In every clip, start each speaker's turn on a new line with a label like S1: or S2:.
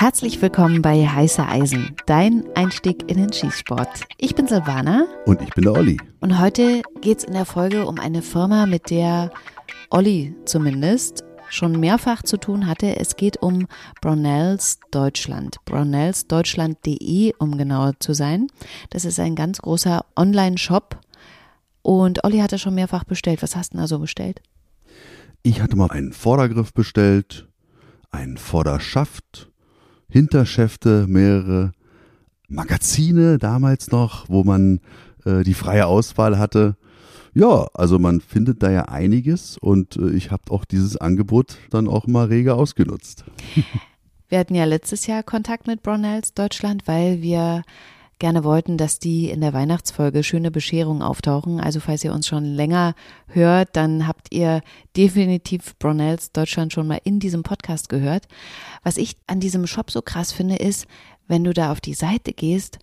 S1: Herzlich willkommen bei Heiße Eisen, dein Einstieg in den Schießsport. Ich bin Silvana.
S2: Und ich bin der Olli.
S1: Und heute geht es in der Folge um eine Firma, mit der Olli zumindest schon mehrfach zu tun hatte. Es geht um Brownells Deutschland. Brownellsdeutschland.de, um genauer zu sein. Das ist ein ganz großer Online-Shop. Und Olli hatte schon mehrfach bestellt. Was hast du denn da so bestellt?
S2: Ich hatte mal einen Vordergriff bestellt, einen Vorderschaft, Hinterschäfte, mehrere Magazine damals noch, wo man äh, die freie Auswahl hatte. Ja, also man findet da ja einiges und äh, ich habe auch dieses Angebot dann auch mal rege ausgenutzt.
S1: Wir hatten ja letztes Jahr Kontakt mit Brownells Deutschland, weil wir gerne wollten, dass die in der Weihnachtsfolge schöne Bescherungen auftauchen. Also falls ihr uns schon länger hört, dann habt ihr definitiv Brownells Deutschland schon mal in diesem Podcast gehört. Was ich an diesem Shop so krass finde, ist, wenn du da auf die Seite gehst,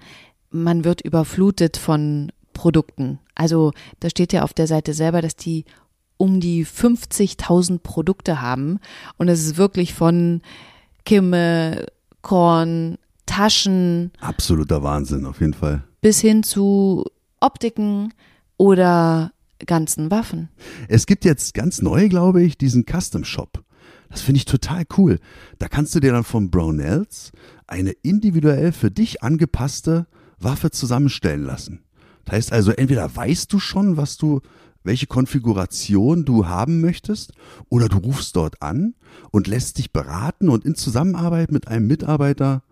S1: man wird überflutet von Produkten. Also da steht ja auf der Seite selber, dass die um die 50.000 Produkte haben und es ist wirklich von Kimme, Korn, Taschen.
S2: Absoluter Wahnsinn, auf jeden Fall.
S1: Bis hin zu Optiken oder ganzen Waffen.
S2: Es gibt jetzt ganz neu, glaube ich, diesen Custom Shop. Das finde ich total cool. Da kannst du dir dann von Brownells eine individuell für dich angepasste Waffe zusammenstellen lassen. Das heißt also, entweder weißt du schon, was du, welche Konfiguration du haben möchtest, oder du rufst dort an und lässt dich beraten und in Zusammenarbeit mit einem Mitarbeiter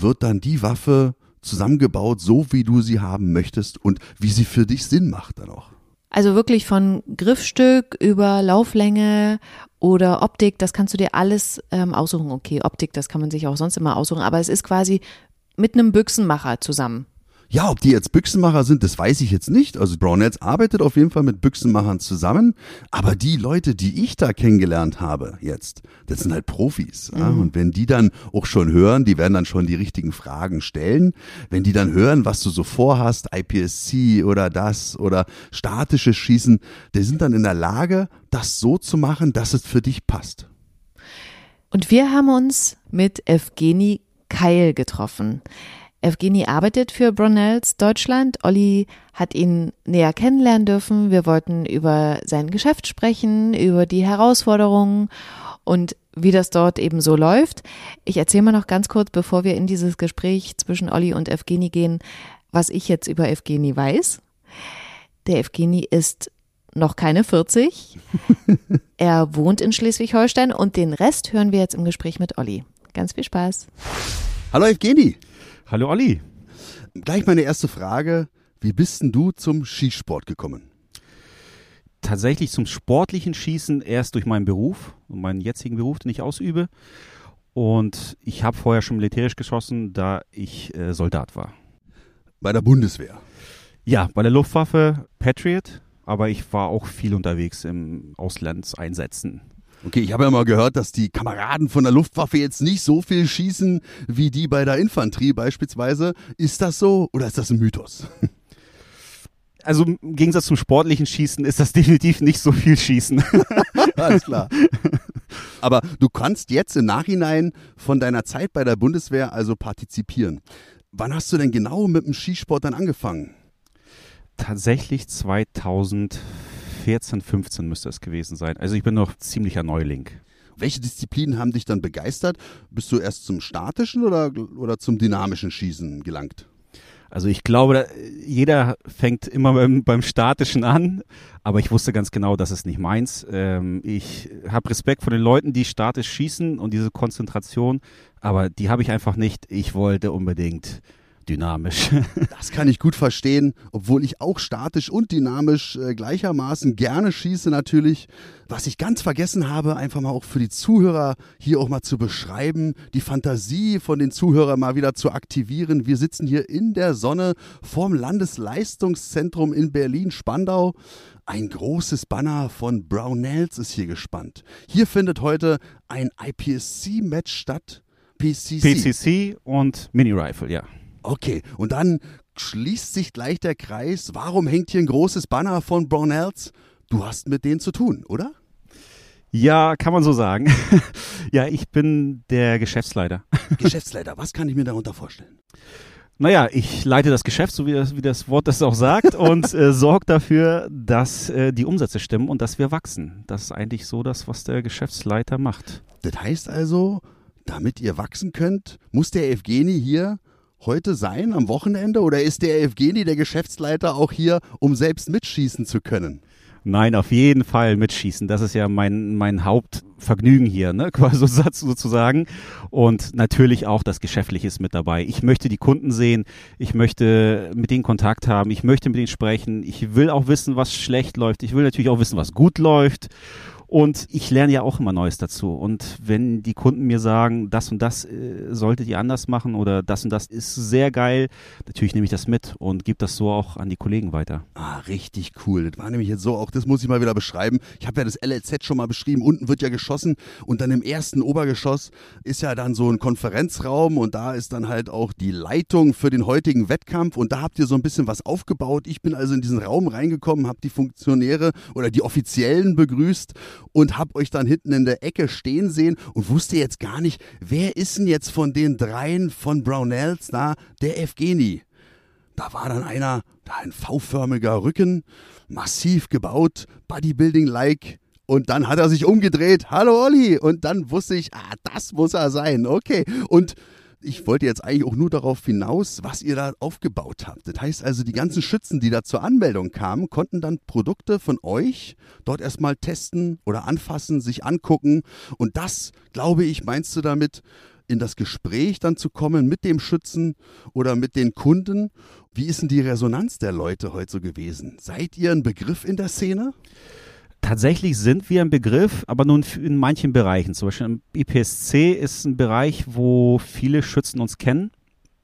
S2: wird dann die Waffe zusammengebaut, so wie du sie haben möchtest und wie sie für dich Sinn macht dann auch.
S1: Also wirklich von Griffstück über Lauflänge oder Optik, das kannst du dir alles ähm, aussuchen. Okay, Optik, das kann man sich auch sonst immer aussuchen, aber es ist quasi mit einem Büchsenmacher zusammen.
S2: Ja, ob die jetzt Büchsenmacher sind, das weiß ich jetzt nicht. Also Brownells arbeitet auf jeden Fall mit Büchsenmachern zusammen. Aber die Leute, die ich da kennengelernt habe jetzt, das sind halt Profis. Mhm. Ja? Und wenn die dann auch schon hören, die werden dann schon die richtigen Fragen stellen. Wenn die dann hören, was du so vorhast, IPSC oder das oder statische Schießen, die sind dann in der Lage, das so zu machen, dass es für dich passt.
S1: Und wir haben uns mit Evgeny Keil getroffen. Evgeny arbeitet für Brunels Deutschland. Olli hat ihn näher kennenlernen dürfen. Wir wollten über sein Geschäft sprechen, über die Herausforderungen und wie das dort eben so läuft. Ich erzähle mal noch ganz kurz, bevor wir in dieses Gespräch zwischen Olli und Evgeny gehen, was ich jetzt über Evgeny weiß. Der Evgeny ist noch keine 40. er wohnt in Schleswig-Holstein und den Rest hören wir jetzt im Gespräch mit Olli. Ganz viel Spaß.
S2: Hallo Evgeny.
S3: Hallo Olli.
S2: Gleich meine erste Frage. Wie bist denn du zum Skisport gekommen?
S3: Tatsächlich zum sportlichen Schießen erst durch meinen Beruf und meinen jetzigen Beruf, den ich ausübe. Und ich habe vorher schon militärisch geschossen, da ich äh, Soldat war.
S2: Bei der Bundeswehr?
S3: Ja, bei der Luftwaffe Patriot, aber ich war auch viel unterwegs im Auslandseinsätzen.
S2: Okay, ich habe ja mal gehört, dass die Kameraden von der Luftwaffe jetzt nicht so viel schießen wie die bei der Infanterie beispielsweise. Ist das so oder ist das ein Mythos?
S3: Also im Gegensatz zum sportlichen Schießen ist das definitiv nicht so viel Schießen.
S2: Alles klar. Aber du kannst jetzt im Nachhinein von deiner Zeit bei der Bundeswehr also partizipieren. Wann hast du denn genau mit dem Skisport dann angefangen?
S3: Tatsächlich 2004. 14, 15 müsste es gewesen sein. Also ich bin noch ziemlicher Neuling.
S2: Welche Disziplinen haben dich dann begeistert? Bist du erst zum statischen oder, oder zum dynamischen Schießen gelangt?
S3: Also ich glaube, jeder fängt immer beim, beim, Statischen an, aber ich wusste ganz genau, das ist nicht meins. Ähm, ich habe Respekt vor den Leuten, die statisch schießen und diese Konzentration, aber die habe ich einfach nicht. Ich wollte unbedingt dynamisch.
S2: das kann ich gut verstehen, obwohl ich auch statisch und dynamisch äh, gleichermaßen gerne schieße natürlich. Was ich ganz vergessen habe, einfach mal auch für die Zuhörer hier auch mal zu beschreiben, die Fantasie von den Zuhörern mal wieder zu aktivieren. Wir sitzen hier in der Sonne vorm Landesleistungszentrum in Berlin-Spandau. Ein großes Banner von Brownells ist hier gespannt. Hier findet heute ein IPSC-Match statt.
S3: PCC. PCC und Mini-Rifle, ja.
S2: Okay, und dann schließt sich gleich der Kreis. Warum hängt hier ein großes Banner von Brownells? Du hast mit denen zu tun, oder?
S3: Ja, kann man so sagen. ja, ich bin der Geschäftsleiter.
S2: Geschäftsleiter, was kann ich mir darunter vorstellen?
S3: Naja, ich leite das Geschäft, so wie das, wie das Wort das auch sagt, und äh, sorge dafür, dass äh, die Umsätze stimmen und dass wir wachsen. Das ist eigentlich so das, was der Geschäftsleiter macht.
S2: Das heißt also, damit ihr wachsen könnt, muss der Evgeni hier heute sein am Wochenende oder ist der Evgeni der Geschäftsleiter auch hier, um selbst mitschießen zu können?
S3: Nein, auf jeden Fall mitschießen. Das ist ja mein, mein Hauptvergnügen hier, ne? quasi sozusagen. Und natürlich auch das Geschäftliche ist mit dabei. Ich möchte die Kunden sehen, ich möchte mit denen Kontakt haben, ich möchte mit denen sprechen, ich will auch wissen, was schlecht läuft, ich will natürlich auch wissen, was gut läuft. Und ich lerne ja auch immer Neues dazu. Und wenn die Kunden mir sagen, das und das äh, solltet ihr anders machen oder das und das ist sehr geil, natürlich nehme ich das mit und gebe das so auch an die Kollegen weiter.
S2: Ah, richtig cool. Das war nämlich jetzt so, auch das muss ich mal wieder beschreiben. Ich habe ja das LLZ schon mal beschrieben. Unten wird ja geschossen und dann im ersten Obergeschoss ist ja dann so ein Konferenzraum und da ist dann halt auch die Leitung für den heutigen Wettkampf und da habt ihr so ein bisschen was aufgebaut. Ich bin also in diesen Raum reingekommen, habe die Funktionäre oder die Offiziellen begrüßt und hab euch dann hinten in der Ecke stehen sehen und wusste jetzt gar nicht, wer ist denn jetzt von den dreien von Brownells da der Evgeni? Da war dann einer, da ein V-förmiger Rücken, massiv gebaut, Bodybuilding-like. Und dann hat er sich umgedreht. Hallo Olli. Und dann wusste ich, ah, das muss er sein. Okay. Und ich wollte jetzt eigentlich auch nur darauf hinaus, was ihr da aufgebaut habt. Das heißt also, die ganzen Schützen, die da zur Anmeldung kamen, konnten dann Produkte von euch dort erstmal testen oder anfassen, sich angucken. Und das, glaube ich, meinst du damit, in das Gespräch dann zu kommen mit dem Schützen oder mit den Kunden. Wie ist denn die Resonanz der Leute heute so gewesen? Seid ihr ein Begriff in der Szene?
S3: Tatsächlich sind wir ein Begriff, aber nun in manchen Bereichen. Zum Beispiel im IPSC ist ein Bereich, wo viele Schützen uns kennen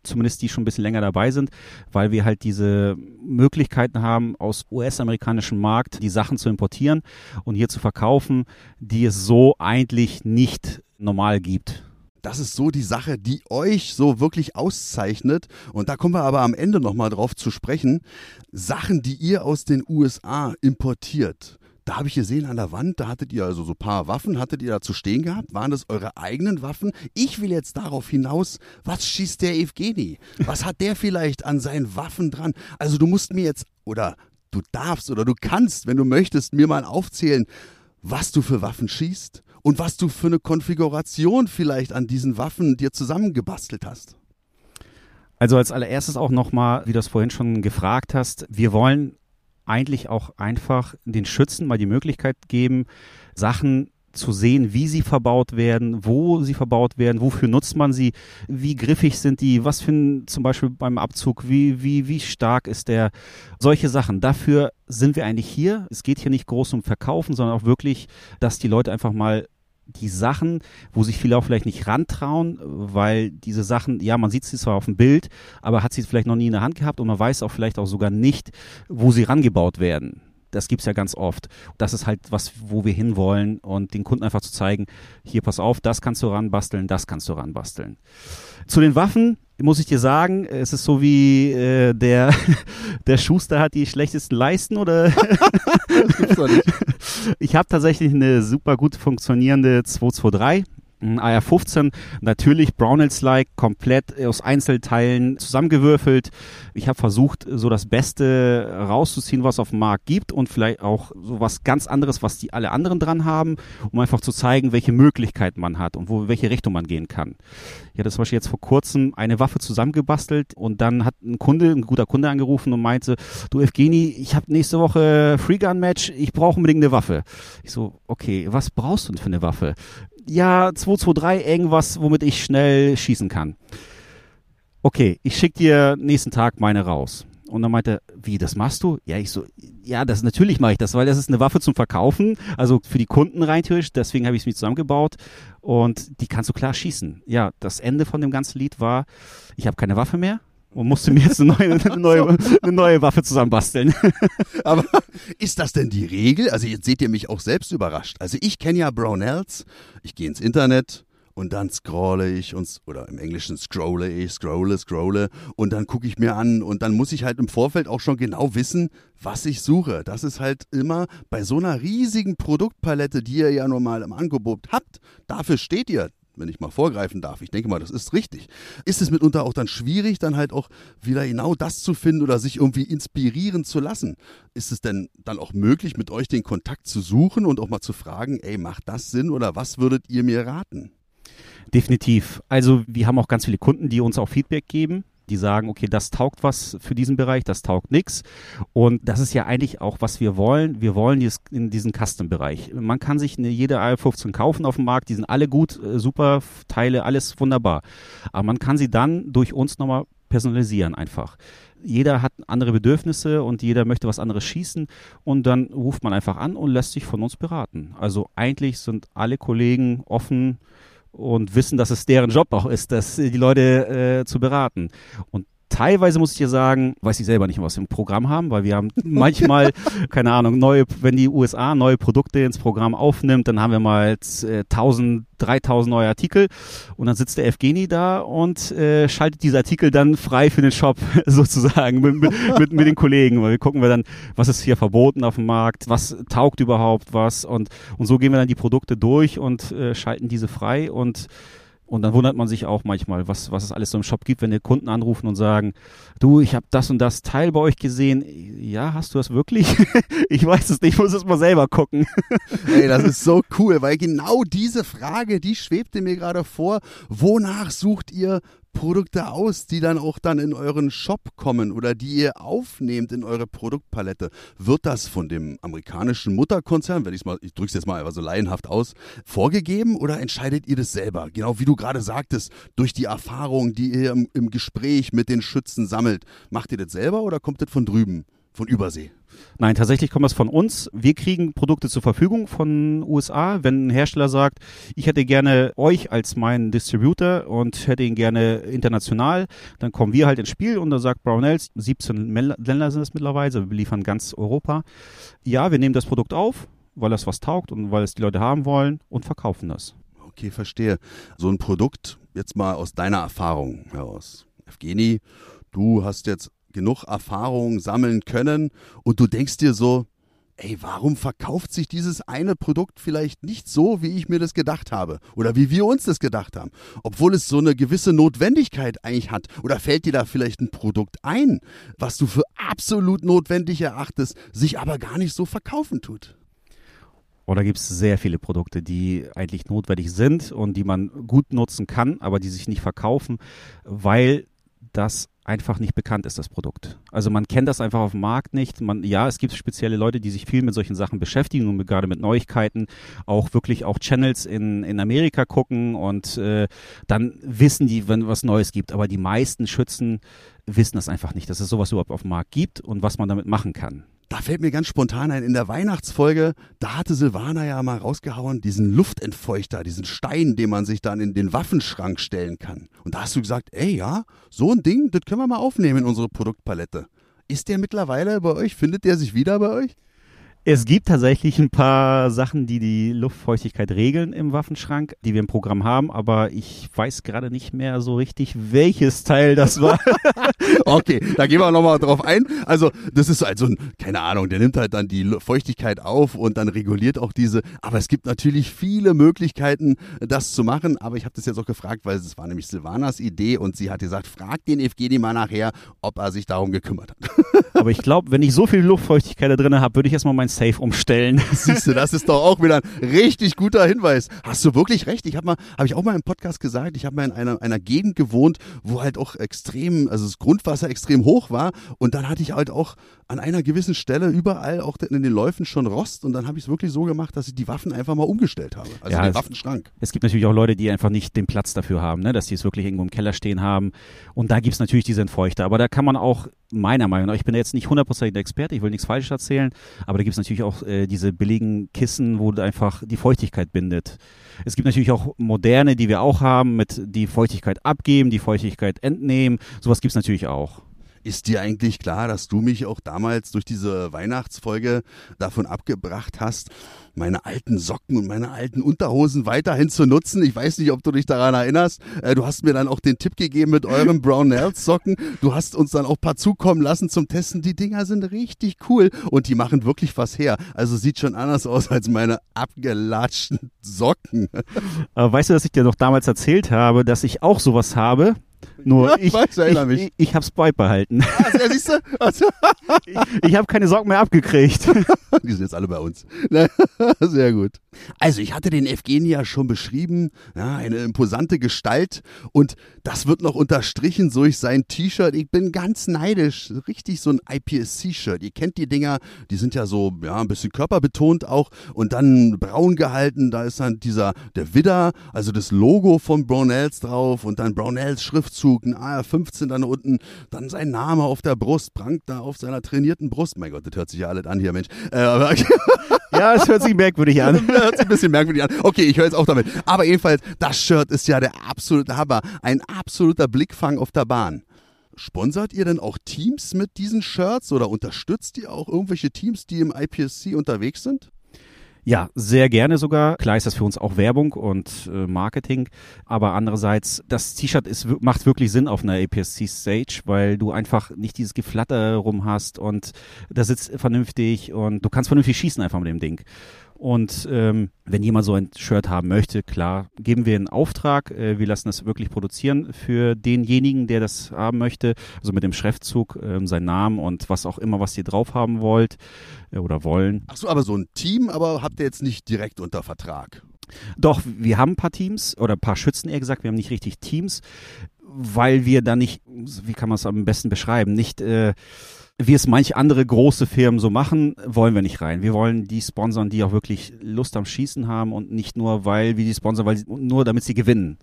S3: zumindest die schon ein bisschen länger dabei sind, weil wir halt diese Möglichkeiten haben, aus US-amerikanischem Markt die Sachen zu importieren und hier zu verkaufen, die es so eigentlich nicht normal gibt.
S2: Das ist so die Sache, die euch so wirklich auszeichnet. Und da kommen wir aber am Ende nochmal drauf zu sprechen. Sachen, die ihr aus den USA importiert. Da habe ich gesehen an der Wand, da hattet ihr also so ein paar Waffen, hattet ihr da zu stehen gehabt? Waren das eure eigenen Waffen? Ich will jetzt darauf hinaus, was schießt der Evgeni? Was hat der vielleicht an seinen Waffen dran? Also du musst mir jetzt, oder du darfst oder du kannst, wenn du möchtest, mir mal aufzählen, was du für Waffen schießt und was du für eine Konfiguration vielleicht an diesen Waffen dir zusammengebastelt hast.
S3: Also als allererstes auch nochmal, wie du es vorhin schon gefragt hast, wir wollen eigentlich auch einfach den Schützen mal die Möglichkeit geben, Sachen zu sehen, wie sie verbaut werden, wo sie verbaut werden, wofür nutzt man sie, wie griffig sind die, was für ein, zum Beispiel beim Abzug, wie, wie, wie stark ist der, solche Sachen. Dafür sind wir eigentlich hier. Es geht hier nicht groß um Verkaufen, sondern auch wirklich, dass die Leute einfach mal die Sachen, wo sich viele auch vielleicht nicht rantrauen, weil diese Sachen, ja, man sieht sie zwar auf dem Bild, aber hat sie vielleicht noch nie in der Hand gehabt und man weiß auch vielleicht auch sogar nicht, wo sie rangebaut werden. Das gibt's ja ganz oft. Das ist halt was, wo wir hinwollen und den Kunden einfach zu zeigen, hier pass auf, das kannst du ranbasteln, das kannst du ranbasteln. Zu den Waffen muss ich dir sagen, es ist so wie äh, der, der Schuster hat die schlechtesten Leisten oder das gibt's doch nicht. Ich habe tatsächlich eine super gut funktionierende 223 AR-15, natürlich Brownells-like, komplett aus Einzelteilen zusammengewürfelt. Ich habe versucht, so das Beste rauszuziehen, was auf dem Markt gibt und vielleicht auch so was ganz anderes, was die alle anderen dran haben, um einfach zu zeigen, welche Möglichkeiten man hat und wo, welche Richtung man gehen kann. Ich hatte zum Beispiel jetzt vor kurzem eine Waffe zusammengebastelt und dann hat ein Kunde, ein guter Kunde angerufen und meinte, du Evgeni, ich habe nächste Woche Freegun-Match, ich brauche unbedingt eine Waffe. Ich so, okay, was brauchst du denn für eine Waffe? Ja, 223 irgendwas, womit ich schnell schießen kann. Okay, ich schicke dir nächsten Tag meine raus. Und dann meinte er, wie, das machst du? Ja, ich so, ja, das natürlich mache ich das, weil das ist eine Waffe zum Verkaufen, also für die Kunden rein theoretisch, deswegen habe ich es mir zusammengebaut und die kannst du klar schießen. Ja, das Ende von dem ganzen Lied war, ich habe keine Waffe mehr, und musste mir jetzt eine neue, eine neue, eine neue Waffe zusammenbasteln.
S2: Aber ist das denn die Regel? Also jetzt seht ihr mich auch selbst überrascht. Also ich kenne ja Brownells, ich gehe ins Internet und dann scrolle ich und, oder im Englischen scrolle ich, scrolle, scrolle und dann gucke ich mir an und dann muss ich halt im Vorfeld auch schon genau wissen, was ich suche. Das ist halt immer bei so einer riesigen Produktpalette, die ihr ja normal im Angebot habt, dafür steht ihr wenn ich mal vorgreifen darf, ich denke mal, das ist richtig, ist es mitunter auch dann schwierig, dann halt auch wieder genau das zu finden oder sich irgendwie inspirieren zu lassen. Ist es denn dann auch möglich, mit euch den Kontakt zu suchen und auch mal zu fragen, ey, macht das Sinn oder was würdet ihr mir raten?
S3: Definitiv. Also wir haben auch ganz viele Kunden, die uns auch Feedback geben die sagen, okay, das taugt was für diesen Bereich, das taugt nichts. Und das ist ja eigentlich auch, was wir wollen. Wir wollen dieses, in diesen Custom-Bereich. Man kann sich eine, jede AR15 kaufen auf dem Markt, die sind alle gut, äh, super Teile, alles wunderbar. Aber man kann sie dann durch uns nochmal personalisieren einfach. Jeder hat andere Bedürfnisse und jeder möchte was anderes schießen und dann ruft man einfach an und lässt sich von uns beraten. Also eigentlich sind alle Kollegen offen, und wissen, dass es deren Job auch ist, das, die Leute äh, zu beraten. Und teilweise muss ich dir sagen, weiß ich selber nicht, was wir im Programm haben, weil wir haben manchmal, keine Ahnung, neue, wenn die USA neue Produkte ins Programm aufnimmt, dann haben wir mal äh, 1000, 3000 neue Artikel und dann sitzt der Evgeni da und äh, schaltet diese Artikel dann frei für den Shop sozusagen mit, mit, mit, mit den Kollegen, weil wir gucken wir dann, was ist hier verboten auf dem Markt, was taugt überhaupt was und, und so gehen wir dann die Produkte durch und äh, schalten diese frei und und dann wundert man sich auch manchmal, was, was es alles so im Shop gibt, wenn die Kunden anrufen und sagen, du, ich habe das und das Teil bei euch gesehen. Ja, hast du das wirklich? ich weiß es nicht, ich muss es mal selber gucken.
S2: Ey, das ist so cool, weil genau diese Frage, die schwebte mir gerade vor. Wonach sucht ihr Produkte aus, die dann auch dann in euren Shop kommen oder die ihr aufnehmt in eure Produktpalette? Wird das von dem amerikanischen Mutterkonzern, wenn ich mal, ich drücke es jetzt mal einfach so laienhaft aus, vorgegeben oder entscheidet ihr das selber? Genau wie du gerade sagtest, durch die Erfahrung, die ihr im, im Gespräch mit den Schützen sammelt. Macht ihr das selber oder kommt das von drüben, von Übersee?
S3: Nein, tatsächlich kommt das von uns. Wir kriegen Produkte zur Verfügung von USA. Wenn ein Hersteller sagt, ich hätte gerne euch als meinen Distributor und hätte ihn gerne international, dann kommen wir halt ins Spiel und dann sagt Brownells, 17 Länder sind es mittlerweile, wir liefern ganz Europa. Ja, wir nehmen das Produkt auf, weil das was taugt und weil es die Leute haben wollen und verkaufen das.
S2: Okay, verstehe. So ein Produkt, jetzt mal aus deiner Erfahrung heraus. Evgeni, du hast jetzt genug Erfahrung sammeln können. Und du denkst dir so, ey, warum verkauft sich dieses eine Produkt vielleicht nicht so, wie ich mir das gedacht habe? Oder wie wir uns das gedacht haben, obwohl es so eine gewisse Notwendigkeit eigentlich hat. Oder fällt dir da vielleicht ein Produkt ein, was du für absolut notwendig erachtest, sich aber gar nicht so verkaufen tut.
S3: Oder gibt es sehr viele Produkte, die eigentlich notwendig sind und die man gut nutzen kann, aber die sich nicht verkaufen, weil das einfach nicht bekannt ist, das Produkt. Also man kennt das einfach auf dem Markt nicht. Man, ja, es gibt spezielle Leute, die sich viel mit solchen Sachen beschäftigen und gerade mit Neuigkeiten auch wirklich auch Channels in, in Amerika gucken und äh, dann wissen die, wenn was Neues gibt. Aber die meisten Schützen wissen das einfach nicht, dass es sowas überhaupt auf dem Markt gibt und was man damit machen kann.
S2: Da fällt mir ganz spontan ein, in der Weihnachtsfolge, da hatte Silvana ja mal rausgehauen, diesen Luftentfeuchter, diesen Stein, den man sich dann in den Waffenschrank stellen kann. Und da hast du gesagt, ey ja, so ein Ding, das können wir mal aufnehmen in unsere Produktpalette. Ist der mittlerweile bei euch? Findet der sich wieder bei euch?
S3: Es gibt tatsächlich ein paar Sachen, die die Luftfeuchtigkeit regeln im Waffenschrank, die wir im Programm haben, aber ich weiß gerade nicht mehr so richtig, welches Teil das war.
S2: okay, da gehen wir nochmal drauf ein. Also, das ist halt so ein, keine Ahnung, der nimmt halt dann die Feuchtigkeit auf und dann reguliert auch diese. Aber es gibt natürlich viele Möglichkeiten, das zu machen. Aber ich habe das jetzt auch gefragt, weil es war nämlich Silvanas Idee und sie hat gesagt, frag den Evgeni mal nachher, ob er sich darum gekümmert hat.
S3: aber ich glaube, wenn ich so viel Luftfeuchtigkeit da drin habe, würde ich erstmal mein Safe umstellen.
S2: Siehst du, das ist doch auch wieder ein richtig guter Hinweis. Hast du wirklich recht? Ich habe mal, habe ich auch mal im Podcast gesagt, ich habe mal in einer, einer Gegend gewohnt, wo halt auch extrem, also das Grundwasser extrem hoch war und dann hatte ich halt auch an einer gewissen Stelle überall auch in den Läufen schon Rost und dann habe ich es wirklich so gemacht, dass ich die Waffen einfach mal umgestellt habe. Also ja, den Waffenschrank.
S3: Es gibt natürlich auch Leute, die einfach nicht den Platz dafür haben, ne? dass die es wirklich irgendwo im Keller stehen haben und da gibt es natürlich diese Entfeuchter, aber da kann man auch meiner Meinung nach, ich bin jetzt nicht hundertprozentig Experte, ich will nichts Falsches erzählen, aber da gibt es natürlich auch äh, diese billigen Kissen, wo einfach die Feuchtigkeit bindet. Es gibt natürlich auch moderne, die wir auch haben, mit die Feuchtigkeit abgeben, die Feuchtigkeit entnehmen. Sowas gibt es natürlich auch.
S2: Ist dir eigentlich klar, dass du mich auch damals durch diese Weihnachtsfolge davon abgebracht hast, meine alten Socken und meine alten Unterhosen weiterhin zu nutzen? Ich weiß nicht, ob du dich daran erinnerst. Äh, du hast mir dann auch den Tipp gegeben mit euren Brownells Socken. Du hast uns dann auch ein paar zukommen lassen zum Testen. Die Dinger sind richtig cool und die machen wirklich was her. Also sieht schon anders aus als meine abgelatschten Socken.
S3: Aber weißt du, dass ich dir doch damals erzählt habe, dass ich auch sowas habe? Nur ich,
S2: weiß, erinnere mich.
S3: ich, ich, ich hab's beibehalten.
S2: Also, ja, siehst du? Also,
S3: ich ich habe keine Socken mehr abgekriegt.
S2: Die sind jetzt alle bei uns. Sehr gut. Also ich hatte den Evgeny ja schon beschrieben, ja, eine imposante Gestalt und das wird noch unterstrichen durch sein T-Shirt. Ich bin ganz neidisch, richtig so ein IPSC-Shirt. Ihr kennt die Dinger, die sind ja so ja, ein bisschen körperbetont auch und dann braun gehalten. Da ist dann dieser, der Widder, also das Logo von Brownells drauf und dann Brownells Schriftzug, ein AR-15 dann unten, dann sein Name auf der Brust, prangt da auf seiner trainierten Brust. Mein Gott, das hört sich ja alles an hier, Mensch. Äh,
S3: ja, es hört sich merkwürdig an.
S2: Hört sich ein bisschen merkwürdig an. Okay, ich höre jetzt auch damit. Aber jedenfalls, das Shirt ist ja der absolute Hammer. Ein absoluter Blickfang auf der Bahn. Sponsert ihr denn auch Teams mit diesen Shirts oder unterstützt ihr auch irgendwelche Teams, die im IPSC unterwegs sind?
S3: Ja, sehr gerne sogar. Klar ist das für uns auch Werbung und äh, Marketing, aber andererseits, das T-Shirt macht wirklich Sinn auf einer APS-C-Stage, weil du einfach nicht dieses Geflatter rum hast und da sitzt vernünftig und du kannst vernünftig schießen einfach mit dem Ding. Und ähm, wenn jemand so ein Shirt haben möchte, klar, geben wir einen Auftrag. Äh, wir lassen das wirklich produzieren für denjenigen, der das haben möchte. Also mit dem Schriftzug, ähm, seinen Namen und was auch immer, was ihr drauf haben wollt äh, oder wollen.
S2: Ach so, aber so ein Team, aber habt ihr jetzt nicht direkt unter Vertrag?
S3: Doch, wir haben ein paar Teams oder ein paar Schützen eher gesagt. Wir haben nicht richtig Teams, weil wir da nicht, wie kann man es am besten beschreiben, nicht äh, wie es manche andere große Firmen so machen, wollen wir nicht rein. Wir wollen die sponsern, die auch wirklich Lust am Schießen haben und nicht nur, weil wir die sponsern, weil nur damit sie gewinnen.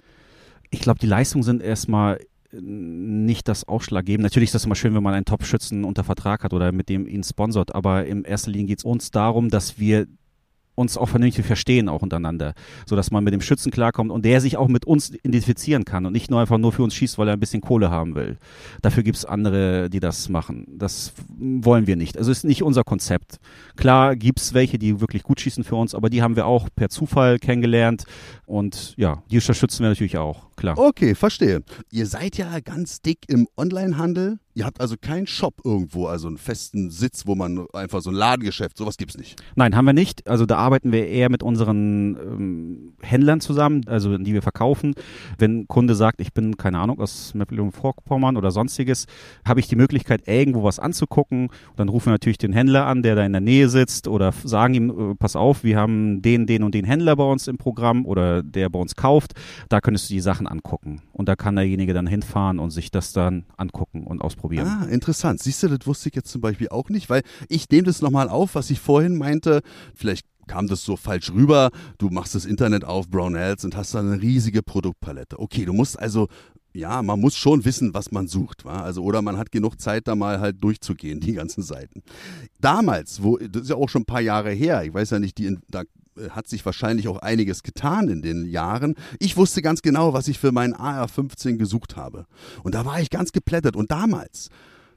S3: Ich glaube, die Leistungen sind erstmal nicht das Ausschlaggebende. Natürlich ist das immer schön, wenn man einen Top-Schützen unter Vertrag hat oder mit dem ihn sponsert, aber in erster Linie geht es uns darum, dass wir uns auch vernünftig verstehen, auch untereinander, sodass man mit dem Schützen klarkommt und der sich auch mit uns identifizieren kann und nicht nur einfach nur für uns schießt, weil er ein bisschen Kohle haben will. Dafür gibt es andere, die das machen. Das wollen wir nicht. Also ist nicht unser Konzept. Klar gibt es welche, die wirklich gut schießen für uns, aber die haben wir auch per Zufall kennengelernt und ja, die unterstützen wir natürlich auch, klar.
S2: Okay, verstehe. Ihr seid ja ganz dick im Onlinehandel. Ihr habt also keinen Shop irgendwo, also einen festen Sitz, wo man einfach so ein Ladengeschäft, sowas gibt's nicht.
S3: Nein, haben wir nicht. Also da arbeiten wir eher mit unseren ähm, Händlern zusammen, also die wir verkaufen. Wenn ein Kunde sagt, ich bin, keine Ahnung, aus Mecklenburg-Vorpommern oder sonstiges, habe ich die Möglichkeit, irgendwo was anzugucken. Und dann rufen wir natürlich den Händler an, der da in der Nähe sitzt oder sagen ihm, äh, pass auf, wir haben den, den und den Händler bei uns im Programm oder der bei uns kauft. Da könntest du die Sachen angucken. Und da kann derjenige dann hinfahren und sich das dann angucken und ausprobieren.
S2: Ah, interessant. Siehst du, das wusste ich jetzt zum Beispiel auch nicht, weil ich nehme das nochmal auf, was ich vorhin meinte. Vielleicht kam das so falsch rüber. Du machst das Internet auf, Brownells, und hast dann eine riesige Produktpalette. Okay, du musst also ja, man muss schon wissen, was man sucht, war. Also oder man hat genug Zeit, da mal halt durchzugehen, die ganzen Seiten. Damals, wo das ist ja auch schon ein paar Jahre her. Ich weiß ja nicht, die da hat sich wahrscheinlich auch einiges getan in den Jahren. Ich wusste ganz genau, was ich für meinen AR-15 gesucht habe. Und da war ich ganz geplättet. Und damals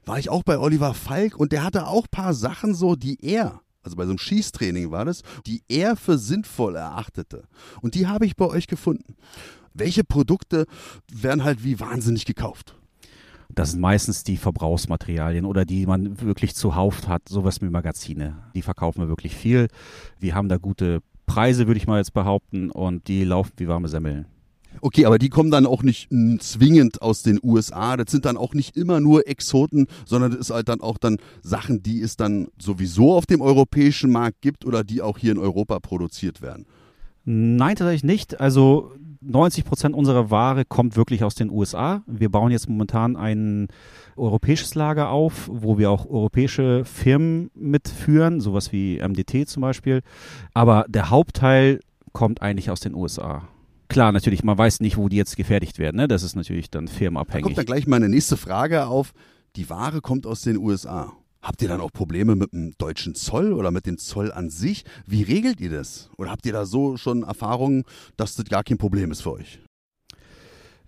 S2: war ich auch bei Oliver Falk und der hatte auch paar Sachen so, die er, also bei so einem Schießtraining war das, die er für sinnvoll erachtete. Und die habe ich bei euch gefunden. Welche Produkte werden halt wie wahnsinnig gekauft?
S3: Das sind meistens die Verbrauchsmaterialien oder die man wirklich zuhauf hat, sowas wie Magazine. Die verkaufen wir wirklich viel. Wir haben da gute Preise, würde ich mal jetzt behaupten, und die laufen wie warme Semmeln.
S2: Okay, aber die kommen dann auch nicht mh, zwingend aus den USA. Das sind dann auch nicht immer nur Exoten, sondern das ist halt dann auch dann Sachen, die es dann sowieso auf dem europäischen Markt gibt oder die auch hier in Europa produziert werden.
S3: Nein, tatsächlich nicht. Also 90 Prozent unserer Ware kommt wirklich aus den USA. Wir bauen jetzt momentan ein europäisches Lager auf, wo wir auch europäische Firmen mitführen, sowas wie MDT zum Beispiel. Aber der Hauptteil kommt eigentlich aus den USA. Klar, natürlich, man weiß nicht, wo die jetzt gefertigt werden. Ne? Das ist natürlich dann
S2: Da
S3: firmenabhängig.
S2: kommt dann gleich meine nächste Frage auf. Die Ware kommt aus den USA. Habt ihr dann auch Probleme mit dem deutschen Zoll oder mit dem Zoll an sich? Wie regelt ihr das? Oder habt ihr da so schon Erfahrungen, dass das gar kein Problem ist für euch?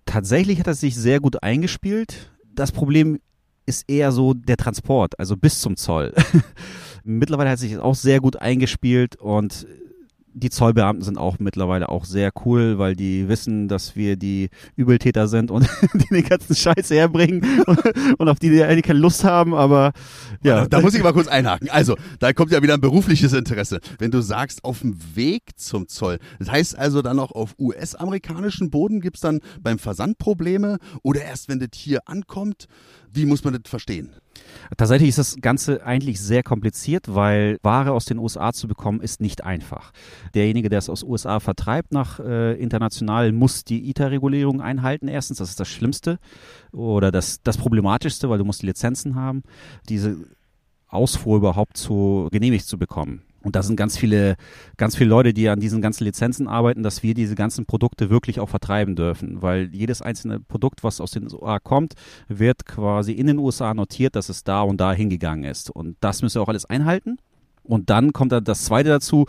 S3: Tatsächlich hat das sich sehr gut eingespielt. Das Problem ist eher so der Transport, also bis zum Zoll. Mittlerweile hat sich das auch sehr gut eingespielt und die Zollbeamten sind auch mittlerweile auch sehr cool, weil die wissen, dass wir die Übeltäter sind und die den ganzen Scheiß herbringen und, und auf die die eigentlich keine Lust haben, aber ja.
S2: Da muss ich mal kurz einhaken. Also, da kommt ja wieder ein berufliches Interesse. Wenn du sagst, auf dem Weg zum Zoll, das heißt also dann auch auf US-amerikanischen Boden gibt's dann beim Versand Probleme oder erst wenn das hier ankommt? Wie muss man das verstehen?
S3: Tatsächlich ist das Ganze eigentlich sehr kompliziert, weil Ware aus den USA zu bekommen ist nicht einfach. Derjenige, der es aus USA vertreibt nach äh, international, muss die ITA-Regulierung einhalten. Erstens, das ist das Schlimmste oder das, das Problematischste, weil du musst die Lizenzen haben, diese Ausfuhr überhaupt zu genehmigt zu bekommen. Und da sind ganz viele, ganz viele Leute, die an diesen ganzen Lizenzen arbeiten, dass wir diese ganzen Produkte wirklich auch vertreiben dürfen. Weil jedes einzelne Produkt, was aus den USA kommt, wird quasi in den USA notiert, dass es da und da hingegangen ist. Und das müssen wir auch alles einhalten. Und dann kommt dann das zweite dazu,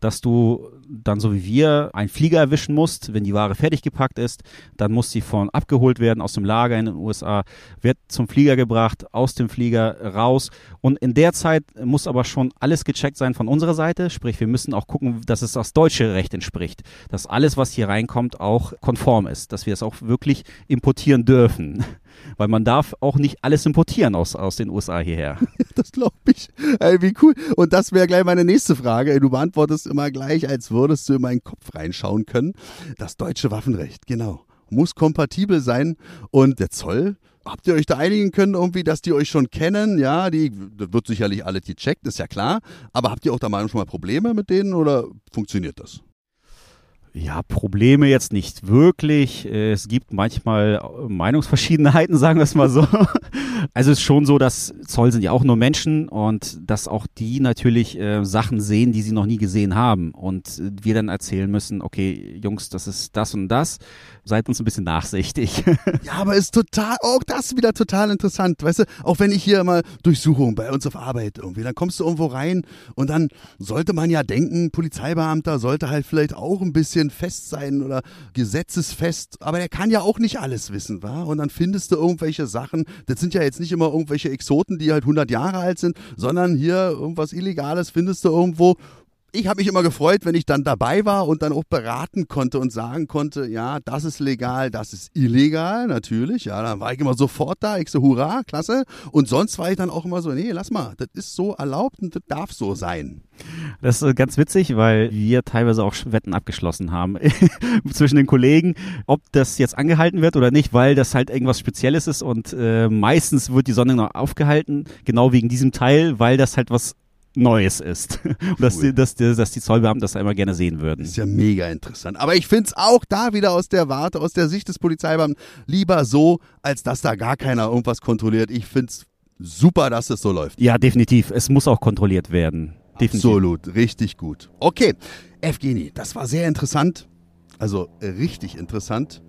S3: dass du dann so wie wir einen Flieger erwischen musst, wenn die Ware fertig gepackt ist, dann muss sie von abgeholt werden aus dem Lager in den USA, wird zum Flieger gebracht, aus dem Flieger raus. Und in der Zeit muss aber schon alles gecheckt sein von unserer Seite, sprich wir müssen auch gucken, dass es das deutsche Recht entspricht, dass alles, was hier reinkommt, auch konform ist, dass wir es auch wirklich importieren dürfen. Weil man darf auch nicht alles importieren aus, aus den USA hierher.
S2: Das glaube ich. Ey, wie cool. Und das wäre gleich meine nächste Frage. Du beantwortest immer gleich, als würdest du in meinen Kopf reinschauen können. Das deutsche Waffenrecht, genau. Muss kompatibel sein. Und der Zoll, habt ihr euch da einigen können, irgendwie, dass die euch schon kennen? Ja, die das wird sicherlich alle gecheckt, ist ja klar. Aber habt ihr auch da mal schon mal Probleme mit denen oder funktioniert das?
S3: Ja, Probleme jetzt nicht wirklich. Es gibt manchmal Meinungsverschiedenheiten, sagen wir es mal so. Also es ist schon so, dass Zoll sind ja auch nur Menschen und dass auch die natürlich äh, Sachen sehen, die sie noch nie gesehen haben. Und wir dann erzählen müssen, okay, Jungs, das ist das und das. Seid uns ein bisschen nachsichtig.
S2: Ja, aber ist total, auch das wieder total interessant. Weißt du, auch wenn ich hier mal Durchsuchung bei uns auf Arbeit irgendwie, dann kommst du irgendwo rein und dann sollte man ja denken, Polizeibeamter sollte halt vielleicht auch ein bisschen fest sein oder gesetzesfest, aber der kann ja auch nicht alles wissen, wa? Und dann findest du irgendwelche Sachen, das sind ja jetzt nicht immer irgendwelche Exoten, die halt 100 Jahre alt sind, sondern hier irgendwas Illegales findest du irgendwo ich habe mich immer gefreut, wenn ich dann dabei war und dann auch beraten konnte und sagen konnte, ja, das ist legal, das ist illegal, natürlich. Ja, dann war ich immer sofort da. Ich so, hurra, klasse. Und sonst war ich dann auch immer so, nee, lass mal, das ist so erlaubt und das darf so sein.
S3: Das ist ganz witzig, weil wir teilweise auch Wetten abgeschlossen haben zwischen den Kollegen, ob das jetzt angehalten wird oder nicht, weil das halt irgendwas Spezielles ist und äh, meistens wird die Sonne noch aufgehalten, genau wegen diesem Teil, weil das halt was Neues ist. Und dass, die, dass, die, dass die Zollbeamten das einmal gerne sehen würden.
S2: Das ist ja mega interessant. Aber ich finde es auch da wieder aus der Warte, aus der Sicht des Polizeibeamten, lieber so, als dass da gar keiner irgendwas kontrolliert. Ich finde es super, dass es so läuft.
S3: Ja, definitiv. Es muss auch kontrolliert werden. Definitiv.
S2: Absolut, richtig gut. Okay, Evgeni, das war sehr interessant. Also richtig interessant.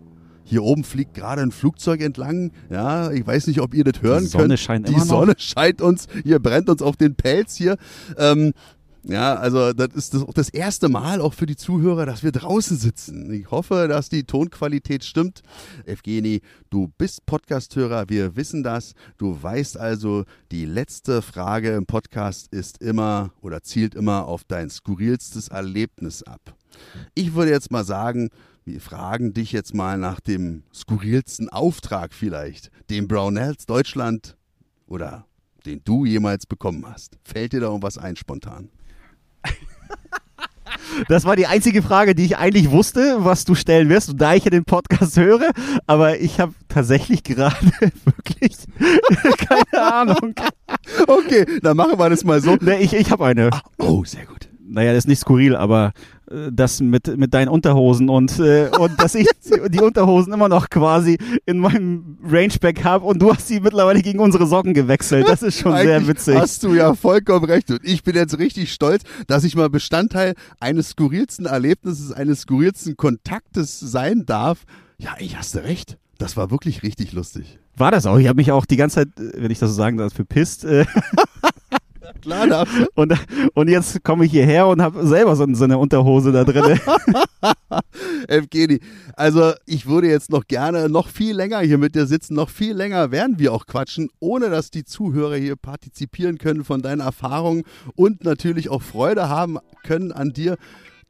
S2: Hier oben fliegt gerade ein Flugzeug entlang. Ja, ich weiß nicht, ob ihr das hören
S3: Die Sonne
S2: könnt.
S3: scheint
S2: Die
S3: immer noch.
S2: Sonne scheint uns, hier brennt uns auf den Pelz hier. Ähm, ja, also das ist das, auch das erste Mal auch für die Zuhörer, dass wir draußen sitzen. Ich hoffe, dass die Tonqualität stimmt. Evgeni, du bist Podcasthörer, wir wissen das. Du weißt also, die letzte Frage im Podcast ist immer oder zielt immer auf dein skurrilstes Erlebnis ab. Ich würde jetzt mal sagen, wir fragen dich jetzt mal nach dem skurrilsten Auftrag vielleicht, den Brownells Deutschland oder den du jemals bekommen hast. Fällt dir da irgendwas ein spontan?
S3: Das war die einzige Frage, die ich eigentlich wusste, was du stellen wirst, und da ich ja den Podcast höre. Aber ich habe tatsächlich gerade wirklich keine Ahnung.
S2: Okay, dann machen wir das mal so.
S3: Nee, ich ich habe eine.
S2: Ah, oh, sehr gut.
S3: Naja, das ist nicht skurril, aber das mit, mit deinen Unterhosen und, äh, und dass ich die Unterhosen immer noch quasi in meinem Rangeback habe und du hast sie mittlerweile gegen unsere Socken gewechselt. Das ist schon sehr witzig.
S2: Hast du ja vollkommen recht. Und ich bin jetzt richtig stolz, dass ich mal Bestandteil eines skurrilsten Erlebnisses, eines skurrilsten Kontaktes sein darf. Ja, ich hast du recht. Das war wirklich richtig lustig.
S3: War das auch. Ich habe mich auch die ganze Zeit, äh, wenn ich das so sagen darf, verpisst. Äh,
S2: Klar dafür.
S3: und, und jetzt komme ich hierher und habe selber so, so eine Unterhose da drin.
S2: Evgeni, also ich würde jetzt noch gerne noch viel länger hier mit dir sitzen, noch viel länger werden wir auch quatschen, ohne dass die Zuhörer hier partizipieren können von deinen Erfahrungen und natürlich auch Freude haben können an dir.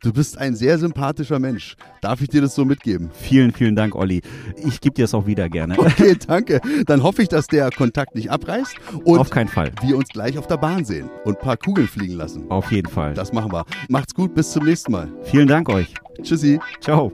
S2: Du bist ein sehr sympathischer Mensch. Darf ich dir das so mitgeben?
S3: Vielen, vielen Dank, Olli. Ich gebe dir das auch wieder gerne.
S2: Okay, danke. Dann hoffe ich, dass der Kontakt nicht abreißt und
S3: auf keinen Fall.
S2: wir uns gleich auf der Bahn sehen und ein paar Kugeln fliegen lassen.
S3: Auf jeden Fall.
S2: Das machen wir. Macht's gut, bis zum nächsten Mal.
S3: Vielen Dank euch.
S2: Tschüssi.
S3: Ciao.